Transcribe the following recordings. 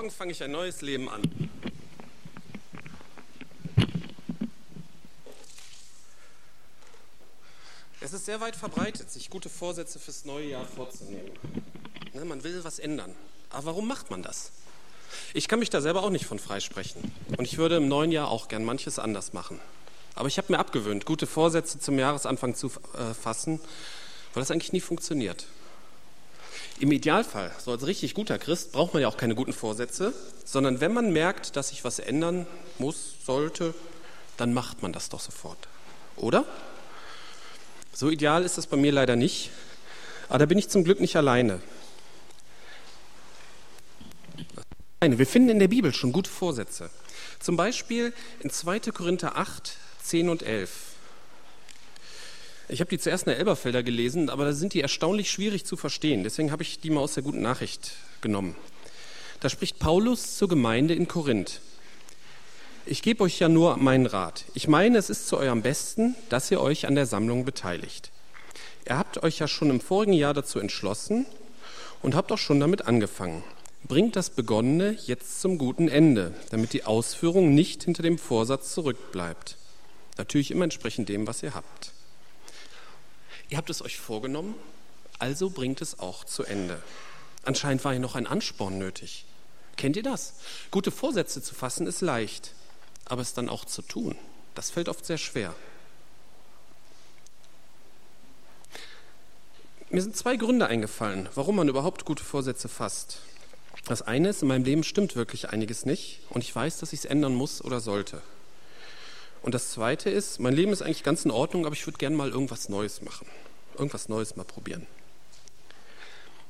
Morgen fange ich ein neues Leben an. Es ist sehr weit verbreitet, sich gute Vorsätze fürs neue Jahr vorzunehmen. Ne, man will was ändern. Aber warum macht man das? Ich kann mich da selber auch nicht von freisprechen. Und ich würde im neuen Jahr auch gern manches anders machen. Aber ich habe mir abgewöhnt, gute Vorsätze zum Jahresanfang zu äh, fassen, weil das eigentlich nie funktioniert. Im Idealfall, so als richtig guter Christ, braucht man ja auch keine guten Vorsätze, sondern wenn man merkt, dass sich was ändern muss, sollte, dann macht man das doch sofort. Oder? So ideal ist es bei mir leider nicht, aber da bin ich zum Glück nicht alleine. Wir finden in der Bibel schon gute Vorsätze. Zum Beispiel in 2. Korinther 8, 10 und 11. Ich habe die zuerst in der Elberfelder gelesen, aber da sind die erstaunlich schwierig zu verstehen. Deswegen habe ich die mal aus der guten Nachricht genommen. Da spricht Paulus zur Gemeinde in Korinth. Ich gebe euch ja nur meinen Rat. Ich meine, es ist zu eurem Besten, dass ihr euch an der Sammlung beteiligt. Ihr habt euch ja schon im vorigen Jahr dazu entschlossen und habt auch schon damit angefangen. Bringt das Begonnene jetzt zum guten Ende, damit die Ausführung nicht hinter dem Vorsatz zurückbleibt. Natürlich immer entsprechend dem, was ihr habt. Ihr habt es euch vorgenommen, also bringt es auch zu Ende. Anscheinend war hier noch ein Ansporn nötig. Kennt ihr das? Gute Vorsätze zu fassen ist leicht, aber es dann auch zu tun, das fällt oft sehr schwer. Mir sind zwei Gründe eingefallen, warum man überhaupt gute Vorsätze fasst. Das eine ist, in meinem Leben stimmt wirklich einiges nicht und ich weiß, dass ich es ändern muss oder sollte. Und das Zweite ist, mein Leben ist eigentlich ganz in Ordnung, aber ich würde gerne mal irgendwas Neues machen, irgendwas Neues mal probieren.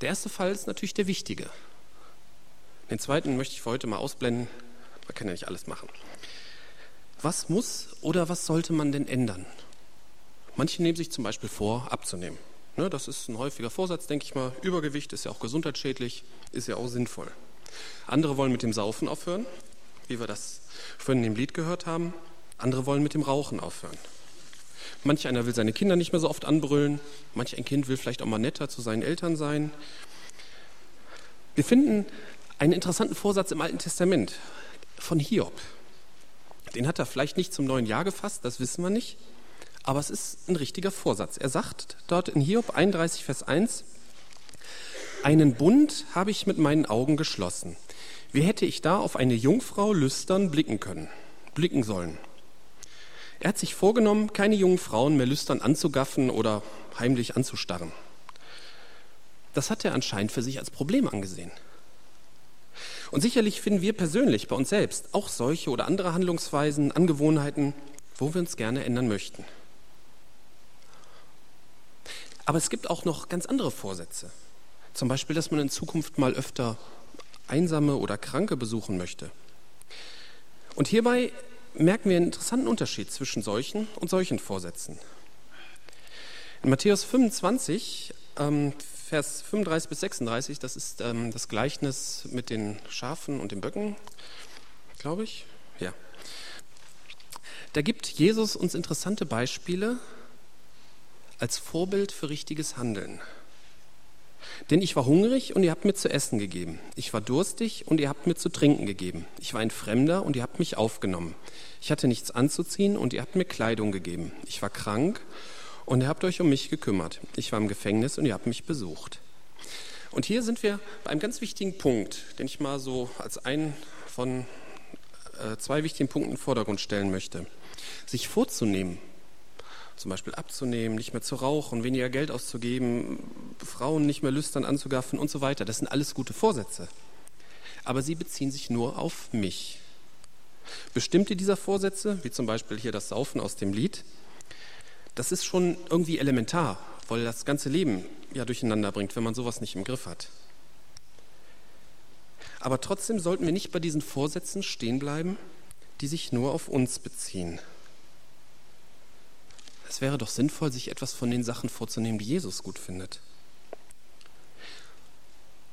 Der erste Fall ist natürlich der wichtige. Den zweiten möchte ich für heute mal ausblenden. Man kann ja nicht alles machen. Was muss oder was sollte man denn ändern? Manche nehmen sich zum Beispiel vor, abzunehmen. Ne, das ist ein häufiger Vorsatz, denke ich mal. Übergewicht ist ja auch gesundheitsschädlich, ist ja auch sinnvoll. Andere wollen mit dem Saufen aufhören, wie wir das vorhin in dem Lied gehört haben. Andere wollen mit dem Rauchen aufhören. Manch einer will seine Kinder nicht mehr so oft anbrüllen. Manch ein Kind will vielleicht auch mal netter zu seinen Eltern sein. Wir finden einen interessanten Vorsatz im Alten Testament von Hiob. Den hat er vielleicht nicht zum neuen Jahr gefasst, das wissen wir nicht. Aber es ist ein richtiger Vorsatz. Er sagt dort in Hiob 31, Vers 1, einen Bund habe ich mit meinen Augen geschlossen. Wie hätte ich da auf eine Jungfrau lüstern blicken können, blicken sollen? Er hat sich vorgenommen, keine jungen Frauen mehr lüstern anzugaffen oder heimlich anzustarren. Das hat er anscheinend für sich als Problem angesehen. Und sicherlich finden wir persönlich bei uns selbst auch solche oder andere Handlungsweisen, Angewohnheiten, wo wir uns gerne ändern möchten. Aber es gibt auch noch ganz andere Vorsätze. Zum Beispiel, dass man in Zukunft mal öfter Einsame oder Kranke besuchen möchte. Und hierbei merken wir einen interessanten Unterschied zwischen solchen und solchen Vorsätzen. In Matthäus 25, ähm, Vers 35 bis 36, das ist ähm, das Gleichnis mit den Schafen und den Böcken, glaube ich. Ja. Da gibt Jesus uns interessante Beispiele als Vorbild für richtiges Handeln. Denn ich war hungrig und ihr habt mir zu essen gegeben. Ich war durstig und ihr habt mir zu trinken gegeben. Ich war ein Fremder und ihr habt mich aufgenommen. Ich hatte nichts anzuziehen und ihr habt mir Kleidung gegeben. Ich war krank und ihr habt euch um mich gekümmert. Ich war im Gefängnis und ihr habt mich besucht. Und hier sind wir bei einem ganz wichtigen Punkt, den ich mal so als einen von äh, zwei wichtigen Punkten in den Vordergrund stellen möchte. Sich vorzunehmen, zum Beispiel abzunehmen, nicht mehr zu rauchen, weniger Geld auszugeben, Frauen nicht mehr lüstern anzugaffen und so weiter. Das sind alles gute Vorsätze. Aber sie beziehen sich nur auf mich. Bestimmte dieser Vorsätze, wie zum Beispiel hier das Saufen aus dem Lied, das ist schon irgendwie elementar, weil das ganze Leben ja durcheinander bringt, wenn man sowas nicht im Griff hat. Aber trotzdem sollten wir nicht bei diesen Vorsätzen stehen bleiben, die sich nur auf uns beziehen. Es wäre doch sinnvoll, sich etwas von den Sachen vorzunehmen, die Jesus gut findet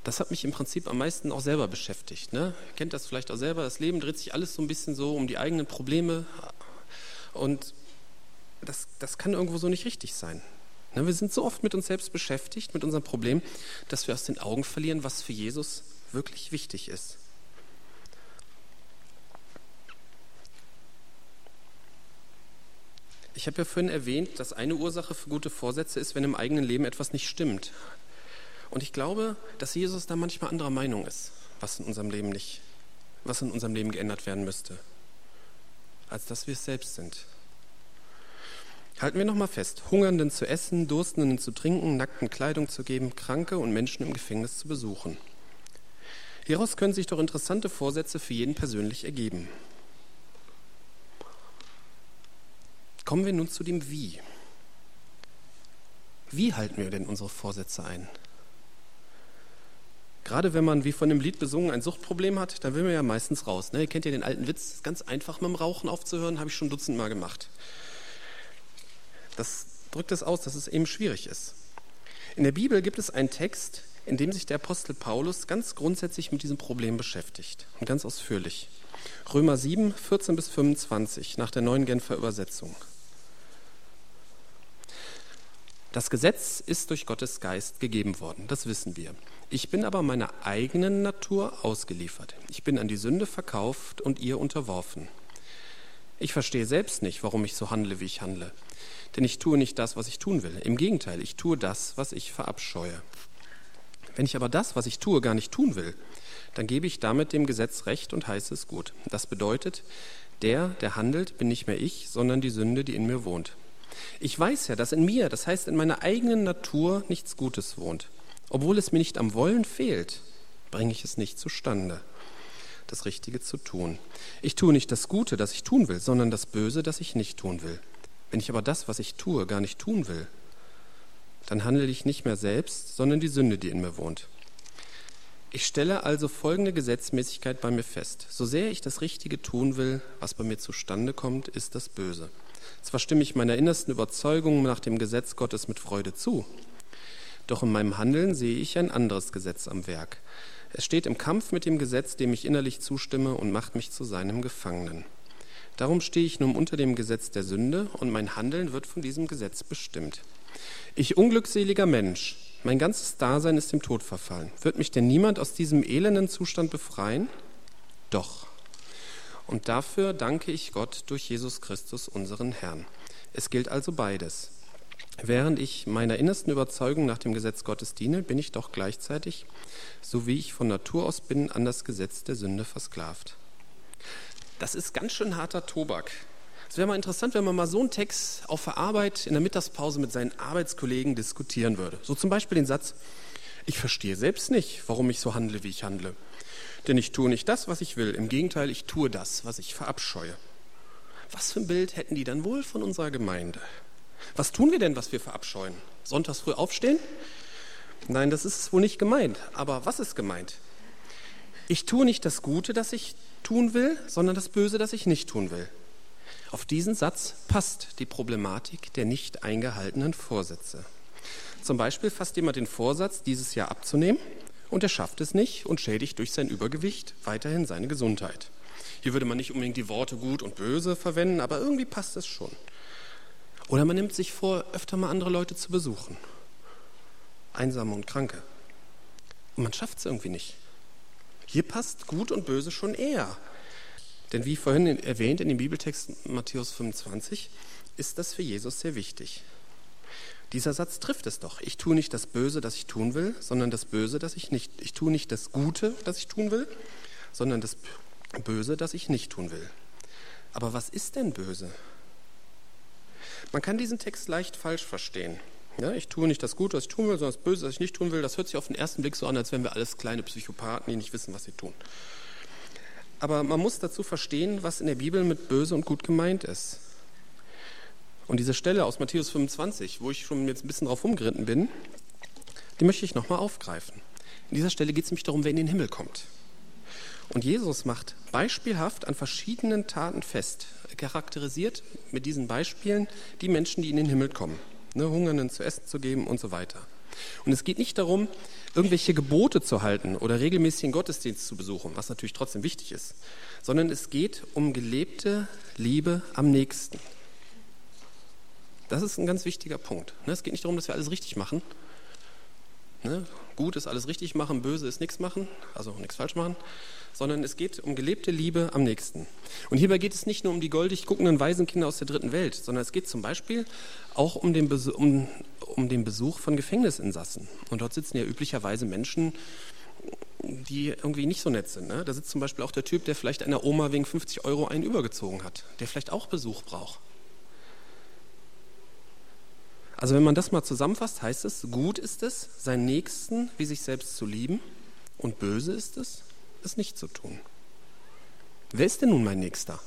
das hat mich im Prinzip am meisten auch selber beschäftigt. Ne? Ihr kennt das vielleicht auch selber, das Leben dreht sich alles so ein bisschen so um die eigenen Probleme und das, das kann irgendwo so nicht richtig sein. Ne? Wir sind so oft mit uns selbst beschäftigt, mit unserem Problem, dass wir aus den Augen verlieren, was für Jesus wirklich wichtig ist. Ich habe ja vorhin erwähnt, dass eine Ursache für gute Vorsätze ist, wenn im eigenen Leben etwas nicht stimmt. Und ich glaube, dass Jesus da manchmal anderer Meinung ist, was in unserem Leben nicht, was in unserem Leben geändert werden müsste, als dass wir es selbst sind. Halten wir nochmal fest, Hungernden zu essen, Durstenden zu trinken, Nackten Kleidung zu geben, Kranke und Menschen im Gefängnis zu besuchen. Hieraus können sich doch interessante Vorsätze für jeden persönlich ergeben. Kommen wir nun zu dem Wie. Wie halten wir denn unsere Vorsätze ein? Gerade wenn man, wie von dem Lied besungen, ein Suchtproblem hat, dann will man ja meistens raus. Ne? Ihr kennt ja den alten Witz, ist ganz einfach mit dem Rauchen aufzuhören, habe ich schon dutzendmal gemacht. Das drückt es aus, dass es eben schwierig ist. In der Bibel gibt es einen Text, in dem sich der Apostel Paulus ganz grundsätzlich mit diesem Problem beschäftigt und ganz ausführlich. Römer 7, 14 bis 25 nach der neuen Genfer Übersetzung. Das Gesetz ist durch Gottes Geist gegeben worden, das wissen wir. Ich bin aber meiner eigenen Natur ausgeliefert. Ich bin an die Sünde verkauft und ihr unterworfen. Ich verstehe selbst nicht, warum ich so handle, wie ich handle. Denn ich tue nicht das, was ich tun will. Im Gegenteil, ich tue das, was ich verabscheue. Wenn ich aber das, was ich tue, gar nicht tun will, dann gebe ich damit dem Gesetz Recht und heiße es gut. Das bedeutet, der, der handelt, bin nicht mehr ich, sondern die Sünde, die in mir wohnt. Ich weiß ja, dass in mir, das heißt in meiner eigenen Natur, nichts Gutes wohnt. Obwohl es mir nicht am Wollen fehlt, bringe ich es nicht zustande, das Richtige zu tun. Ich tue nicht das Gute, das ich tun will, sondern das Böse, das ich nicht tun will. Wenn ich aber das, was ich tue, gar nicht tun will, dann handle ich nicht mehr selbst, sondern die Sünde, die in mir wohnt. Ich stelle also folgende Gesetzmäßigkeit bei mir fest. So sehr ich das Richtige tun will, was bei mir zustande kommt, ist das Böse. Zwar stimme ich meiner innersten Überzeugung nach dem Gesetz Gottes mit Freude zu, doch in meinem Handeln sehe ich ein anderes Gesetz am Werk. Es steht im Kampf mit dem Gesetz, dem ich innerlich zustimme und macht mich zu seinem Gefangenen. Darum stehe ich nun unter dem Gesetz der Sünde und mein Handeln wird von diesem Gesetz bestimmt. Ich unglückseliger Mensch, mein ganzes Dasein ist dem Tod verfallen. Wird mich denn niemand aus diesem elenden Zustand befreien? Doch. Und dafür danke ich Gott durch Jesus Christus, unseren Herrn. Es gilt also beides. Während ich meiner innersten Überzeugung nach dem Gesetz Gottes diene, bin ich doch gleichzeitig, so wie ich von Natur aus bin, an das Gesetz der Sünde versklavt. Das ist ganz schön harter Tobak. Es wäre mal interessant, wenn man mal so einen Text auf der Arbeit in der Mittagspause mit seinen Arbeitskollegen diskutieren würde. So zum Beispiel den Satz, ich verstehe selbst nicht, warum ich so handle, wie ich handle. Denn ich tue nicht das, was ich will. Im Gegenteil, ich tue das, was ich verabscheue. Was für ein Bild hätten die dann wohl von unserer Gemeinde? Was tun wir denn, was wir verabscheuen? Sonntags früh aufstehen? Nein, das ist wohl nicht gemeint. Aber was ist gemeint? Ich tue nicht das Gute, das ich tun will, sondern das Böse, das ich nicht tun will. Auf diesen Satz passt die Problematik der nicht eingehaltenen Vorsätze. Zum Beispiel fasst jemand den Vorsatz, dieses Jahr abzunehmen, und er schafft es nicht und schädigt durch sein Übergewicht weiterhin seine Gesundheit. Hier würde man nicht unbedingt die Worte gut und böse verwenden, aber irgendwie passt es schon. Oder man nimmt sich vor, öfter mal andere Leute zu besuchen. Einsame und Kranke. Und man schafft es irgendwie nicht. Hier passt gut und böse schon eher. Denn wie vorhin erwähnt in dem Bibeltext Matthäus 25, ist das für Jesus sehr wichtig. Dieser Satz trifft es doch. Ich tue nicht das Böse, das ich tun will, sondern das Böse, das ich nicht. Ich tue nicht das Gute, das ich tun will, sondern das Böse, das ich nicht tun will. Aber was ist denn böse? Man kann diesen Text leicht falsch verstehen. Ja, ich tue nicht das Gute, was ich tun will, sondern das Böse, was ich nicht tun will. Das hört sich auf den ersten Blick so an, als wären wir alles kleine Psychopathen, die nicht wissen, was sie tun. Aber man muss dazu verstehen, was in der Bibel mit böse und gut gemeint ist. Und diese Stelle aus Matthäus 25, wo ich schon jetzt ein bisschen drauf umgeritten bin, die möchte ich nochmal aufgreifen. In dieser Stelle geht es nämlich darum, wer in den Himmel kommt. Und Jesus macht beispielhaft an verschiedenen Taten fest, charakterisiert mit diesen Beispielen die Menschen, die in den Himmel kommen, ne, Hungernden zu essen zu geben und so weiter. Und es geht nicht darum, irgendwelche Gebote zu halten oder regelmäßig den Gottesdienst zu besuchen, was natürlich trotzdem wichtig ist, sondern es geht um gelebte Liebe am nächsten. Das ist ein ganz wichtiger Punkt. Ne? Es geht nicht darum, dass wir alles richtig machen. Ne? Gut ist alles richtig machen, böse ist nichts machen, also nichts falsch machen, sondern es geht um gelebte Liebe am nächsten. Und hierbei geht es nicht nur um die goldig guckenden Waisenkinder aus der dritten Welt, sondern es geht zum Beispiel auch um den, Besuch, um, um den Besuch von Gefängnisinsassen. Und dort sitzen ja üblicherweise Menschen, die irgendwie nicht so nett sind. Ne? Da sitzt zum Beispiel auch der Typ, der vielleicht einer Oma wegen 50 Euro einen übergezogen hat, der vielleicht auch Besuch braucht. Also wenn man das mal zusammenfasst, heißt es, gut ist es, seinen Nächsten wie sich selbst zu lieben und böse ist es, es nicht zu tun. Wer ist denn nun mein Nächster?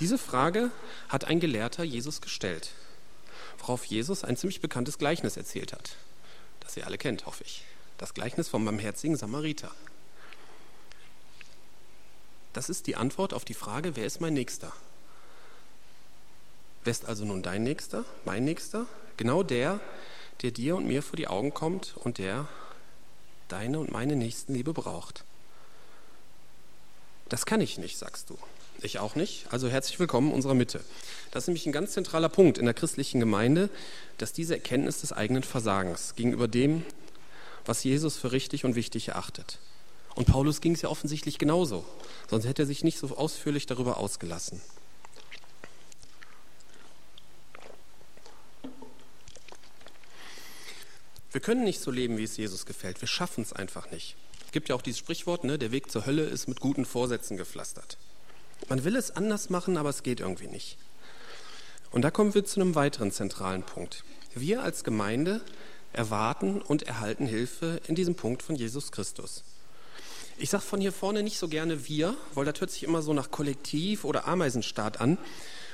Diese Frage hat ein Gelehrter Jesus gestellt, worauf Jesus ein ziemlich bekanntes Gleichnis erzählt hat, das ihr alle kennt, hoffe ich. Das Gleichnis vom barmherzigen Samariter. Das ist die Antwort auf die Frage, wer ist mein Nächster? Wer ist also nun dein Nächster, mein Nächster? Genau der, der dir und mir vor die Augen kommt und der deine und meine Nächstenliebe braucht. Das kann ich nicht, sagst du. Ich auch nicht. Also herzlich willkommen in unserer Mitte. Das ist nämlich ein ganz zentraler Punkt in der christlichen Gemeinde, dass diese Erkenntnis des eigenen Versagens gegenüber dem, was Jesus für richtig und wichtig erachtet. Und Paulus ging es ja offensichtlich genauso, sonst hätte er sich nicht so ausführlich darüber ausgelassen. Wir können nicht so leben, wie es Jesus gefällt. Wir schaffen es einfach nicht. Es gibt ja auch dieses Sprichwort, ne, der Weg zur Hölle ist mit guten Vorsätzen gepflastert. Man will es anders machen, aber es geht irgendwie nicht. Und da kommen wir zu einem weiteren zentralen Punkt. Wir als Gemeinde erwarten und erhalten Hilfe in diesem Punkt von Jesus Christus. Ich sage von hier vorne nicht so gerne wir, weil das hört sich immer so nach Kollektiv oder Ameisenstaat an.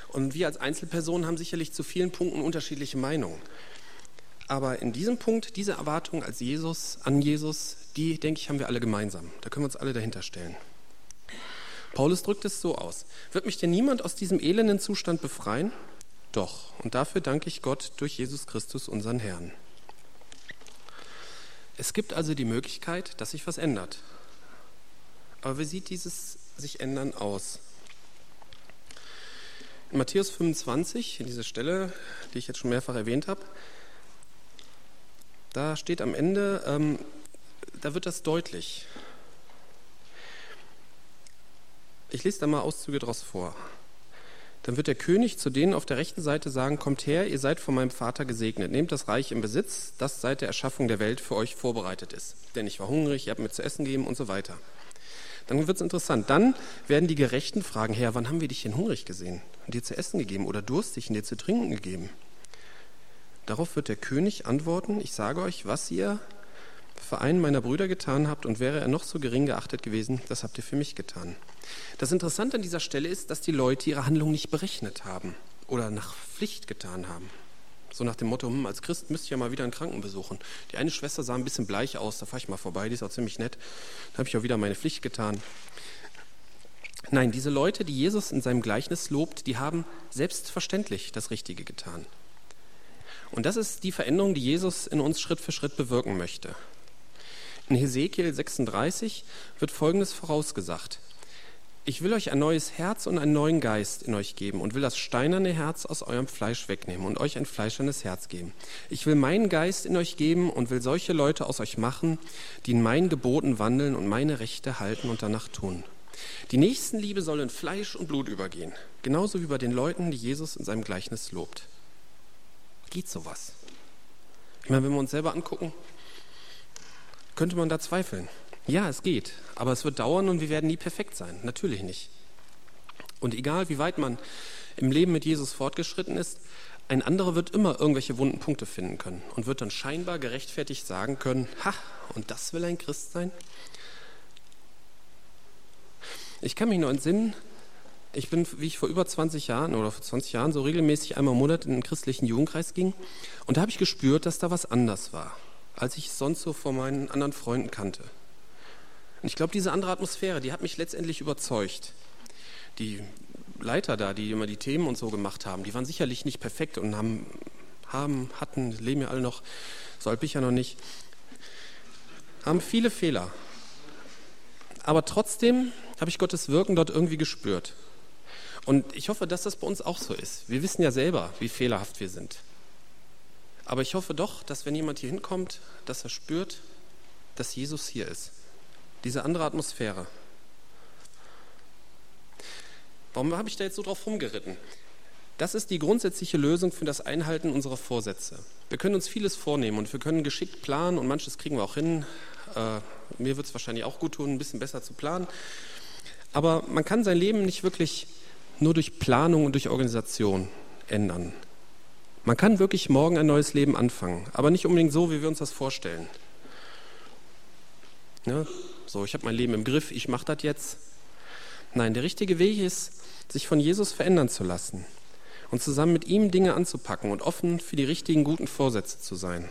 Und wir als Einzelpersonen haben sicherlich zu vielen Punkten unterschiedliche Meinungen. Aber in diesem Punkt, diese Erwartung als Jesus, an Jesus, die, denke ich, haben wir alle gemeinsam. Da können wir uns alle dahinter stellen. Paulus drückt es so aus. Wird mich denn niemand aus diesem elenden Zustand befreien? Doch. Und dafür danke ich Gott durch Jesus Christus, unseren Herrn. Es gibt also die Möglichkeit, dass sich was ändert. Aber wie sieht dieses sich ändern aus? In Matthäus 25, in dieser Stelle, die ich jetzt schon mehrfach erwähnt habe, da steht am Ende, ähm, da wird das deutlich. Ich lese da mal Auszüge daraus vor. Dann wird der König zu denen auf der rechten Seite sagen, kommt her, ihr seid von meinem Vater gesegnet, nehmt das Reich in Besitz, das seit der Erschaffung der Welt für euch vorbereitet ist. Denn ich war hungrig, ihr habt mir zu essen gegeben und so weiter. Dann wird es interessant. Dann werden die Gerechten fragen, Herr, wann haben wir dich denn hungrig gesehen und dir zu essen gegeben oder durstig und dir zu trinken gegeben? Darauf wird der König antworten, ich sage euch, was ihr für einen meiner Brüder getan habt, und wäre er noch so gering geachtet gewesen, das habt ihr für mich getan. Das Interessante an dieser Stelle ist, dass die Leute ihre Handlung nicht berechnet haben oder nach Pflicht getan haben. So nach dem Motto, hm, als Christ müsst ihr mal wieder einen Kranken besuchen. Die eine Schwester sah ein bisschen bleich aus, da fahre ich mal vorbei, die ist auch ziemlich nett. Da habe ich auch wieder meine Pflicht getan. Nein, diese Leute, die Jesus in seinem Gleichnis lobt, die haben selbstverständlich das Richtige getan. Und das ist die Veränderung, die Jesus in uns Schritt für Schritt bewirken möchte. In Hesekiel 36 wird Folgendes vorausgesagt. Ich will euch ein neues Herz und einen neuen Geist in euch geben und will das steinerne Herz aus eurem Fleisch wegnehmen und euch ein fleischernes Herz geben. Ich will meinen Geist in euch geben und will solche Leute aus euch machen, die in meinen Geboten wandeln und meine Rechte halten und danach tun. Die Nächstenliebe soll in Fleisch und Blut übergehen, genauso wie bei den Leuten, die Jesus in seinem Gleichnis lobt. Geht sowas? Ich meine, wenn wir uns selber angucken, könnte man da zweifeln. Ja, es geht, aber es wird dauern und wir werden nie perfekt sein. Natürlich nicht. Und egal, wie weit man im Leben mit Jesus fortgeschritten ist, ein anderer wird immer irgendwelche wunden Punkte finden können und wird dann scheinbar gerechtfertigt sagen können, ha, und das will ein Christ sein? Ich kann mich nur entsinnen, ich bin, wie ich vor über 20 Jahren oder vor 20 Jahren so regelmäßig einmal im Monat in den christlichen Jugendkreis ging. Und da habe ich gespürt, dass da was anders war, als ich es sonst so von meinen anderen Freunden kannte. Und ich glaube, diese andere Atmosphäre, die hat mich letztendlich überzeugt. Die Leiter da, die immer die Themen und so gemacht haben, die waren sicherlich nicht perfekt und haben, haben hatten, leben ja alle noch, so alt ich ja noch nicht, haben viele Fehler. Aber trotzdem habe ich Gottes Wirken dort irgendwie gespürt. Und ich hoffe, dass das bei uns auch so ist. Wir wissen ja selber, wie fehlerhaft wir sind. Aber ich hoffe doch, dass wenn jemand hier hinkommt, dass er spürt, dass Jesus hier ist. diese andere Atmosphäre. Warum habe ich da jetzt so drauf rumgeritten? Das ist die grundsätzliche Lösung für das Einhalten unserer Vorsätze. Wir können uns vieles vornehmen und wir können geschickt planen und manches kriegen wir auch hin. Äh, mir wird es wahrscheinlich auch gut tun, ein bisschen besser zu planen. Aber man kann sein Leben nicht wirklich nur durch Planung und durch Organisation ändern. Man kann wirklich morgen ein neues Leben anfangen, aber nicht unbedingt so, wie wir uns das vorstellen. Ja, so, ich habe mein Leben im Griff, ich mache das jetzt. Nein, der richtige Weg ist, sich von Jesus verändern zu lassen und zusammen mit ihm Dinge anzupacken und offen für die richtigen guten Vorsätze zu sein.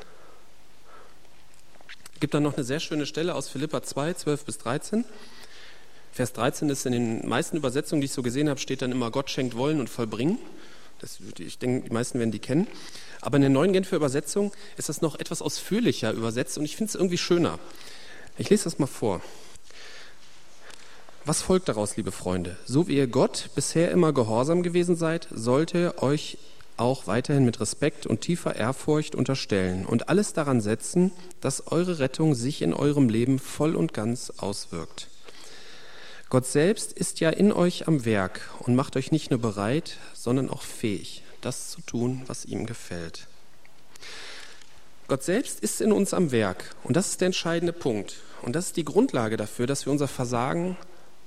Es gibt dann noch eine sehr schöne Stelle aus Philippa 2, 12 bis 13. Vers 13 ist in den meisten Übersetzungen, die ich so gesehen habe, steht dann immer Gott schenkt Wollen und Vollbringen. Das, ich denke, die meisten werden die kennen. Aber in der neuen Genfer Übersetzung ist das noch etwas ausführlicher übersetzt und ich finde es irgendwie schöner. Ich lese das mal vor. Was folgt daraus, liebe Freunde? So wie ihr Gott bisher immer gehorsam gewesen seid, sollt ihr euch auch weiterhin mit Respekt und tiefer Ehrfurcht unterstellen und alles daran setzen, dass eure Rettung sich in eurem Leben voll und ganz auswirkt. Gott selbst ist ja in euch am Werk und macht euch nicht nur bereit, sondern auch fähig, das zu tun, was ihm gefällt. Gott selbst ist in uns am Werk und das ist der entscheidende Punkt. Und das ist die Grundlage dafür, dass wir unser Versagen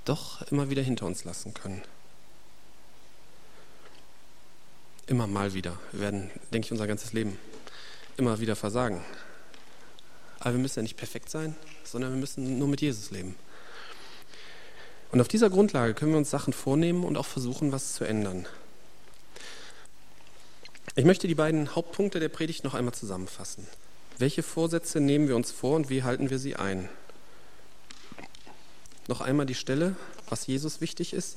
doch immer wieder hinter uns lassen können. Immer mal wieder. Wir werden, denke ich, unser ganzes Leben immer wieder versagen. Aber wir müssen ja nicht perfekt sein, sondern wir müssen nur mit Jesus leben. Und auf dieser Grundlage können wir uns Sachen vornehmen und auch versuchen, was zu ändern. Ich möchte die beiden Hauptpunkte der Predigt noch einmal zusammenfassen. Welche Vorsätze nehmen wir uns vor und wie halten wir sie ein? Noch einmal die Stelle, was Jesus wichtig ist.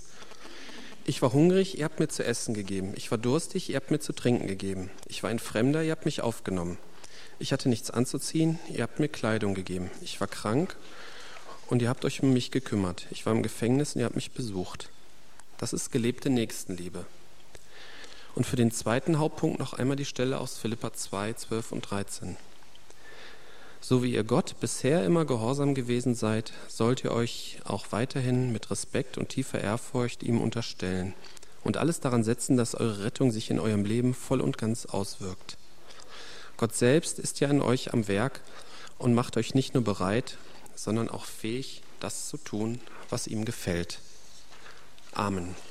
Ich war hungrig, ihr habt mir zu essen gegeben. Ich war durstig, ihr habt mir zu trinken gegeben. Ich war ein Fremder, ihr habt mich aufgenommen. Ich hatte nichts anzuziehen, ihr habt mir Kleidung gegeben. Ich war krank und ihr habt euch um mich gekümmert. Ich war im Gefängnis und ihr habt mich besucht. Das ist gelebte Nächstenliebe. Und für den zweiten Hauptpunkt noch einmal die Stelle aus Philippa 2, 12 und 13. So wie ihr Gott bisher immer gehorsam gewesen seid, sollt ihr euch auch weiterhin mit Respekt und tiefer Ehrfurcht ihm unterstellen und alles daran setzen, dass eure Rettung sich in eurem Leben voll und ganz auswirkt. Gott selbst ist ja in euch am Werk und macht euch nicht nur bereit, sondern auch fähig, das zu tun, was ihm gefällt. Amen.